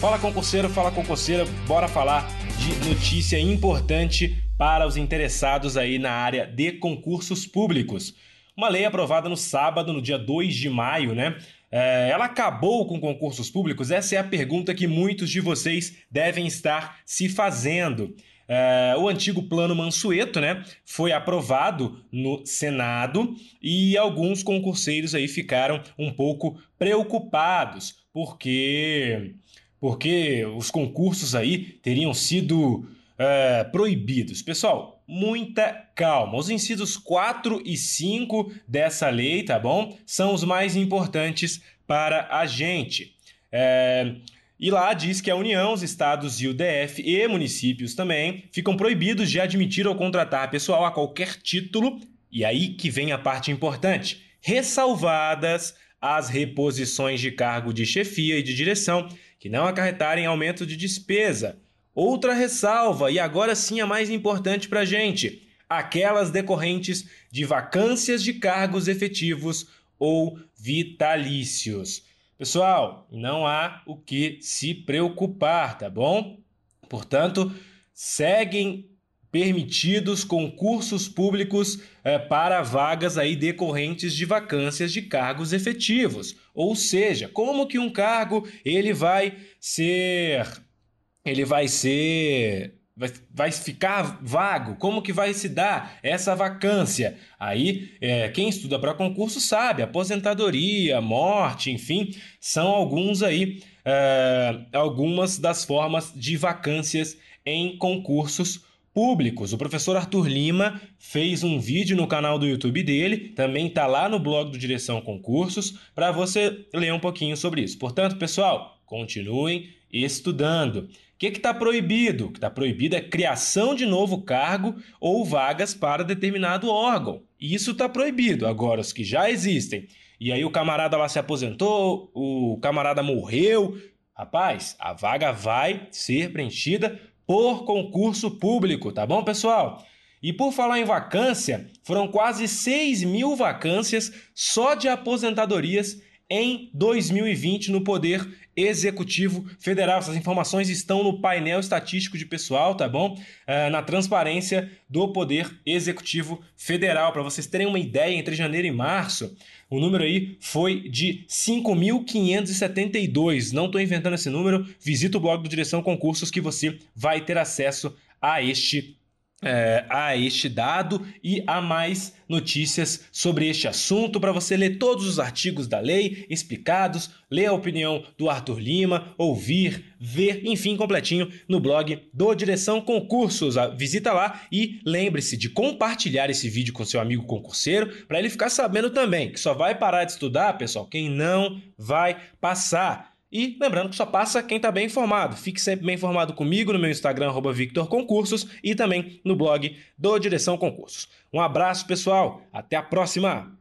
Fala concurseiro, fala concurseira, bora falar de notícia importante para os interessados aí na área de concursos públicos. Uma lei aprovada no sábado, no dia 2 de maio, né? É, ela acabou com concursos públicos? Essa é a pergunta que muitos de vocês devem estar se fazendo. É, o antigo plano Mansueto, né, foi aprovado no Senado e alguns concurseiros aí ficaram um pouco preocupados porque porque os concursos aí teriam sido é, proibidos. Pessoal, muita calma. Os incisos 4 e 5 dessa lei, tá bom? São os mais importantes para a gente. É, e lá diz que a União, os estados e o DF e municípios também ficam proibidos de admitir ou contratar pessoal a qualquer título. E aí que vem a parte importante: ressalvadas as reposições de cargo de chefia e de direção que não acarretarem aumento de despesa. Outra ressalva, e agora sim a mais importante para a gente: aquelas decorrentes de vacâncias de cargos efetivos ou vitalícios. Pessoal, não há o que se preocupar, tá bom? Portanto, seguem permitidos concursos públicos é, para vagas aí decorrentes de vacâncias de cargos efetivos. Ou seja, como que um cargo ele vai ser ele vai ser vai, ficar vago? Como que vai se dar essa vacância? Aí, é, quem estuda para concurso sabe, aposentadoria, morte, enfim, são alguns aí é, algumas das formas de vacâncias em concursos públicos. O professor Arthur Lima fez um vídeo no canal do YouTube dele, também está lá no blog do Direção Concursos, para você ler um pouquinho sobre isso. Portanto, pessoal, continuem estudando. O que está proibido? O que está proibido é criação de novo cargo ou vagas para determinado órgão. Isso está proibido. Agora, os que já existem, e aí o camarada lá se aposentou, o camarada morreu, rapaz, a vaga vai ser preenchida por concurso público, tá bom, pessoal? E por falar em vacância, foram quase 6 mil vacâncias só de aposentadorias em 2020 no Poder Executivo Federal. Essas informações estão no painel estatístico de pessoal, tá bom? Uh, na transparência do Poder Executivo Federal. Para vocês terem uma ideia, entre janeiro e março, o número aí foi de 5.572. Não estou inventando esse número. Visita o blog do Direção Concursos que você vai ter acesso a este é, a este dado e a mais notícias sobre este assunto para você ler todos os artigos da lei explicados, ler a opinião do Arthur Lima, ouvir, ver, enfim, completinho no blog do Direção Concursos. Ah, visita lá e lembre-se de compartilhar esse vídeo com seu amigo concurseiro para ele ficar sabendo também que só vai parar de estudar, pessoal, quem não vai passar. E lembrando que só passa quem está bem informado. Fique sempre bem informado comigo no meu Instagram, VictorConcursos, e também no blog do Direção Concursos. Um abraço, pessoal. Até a próxima!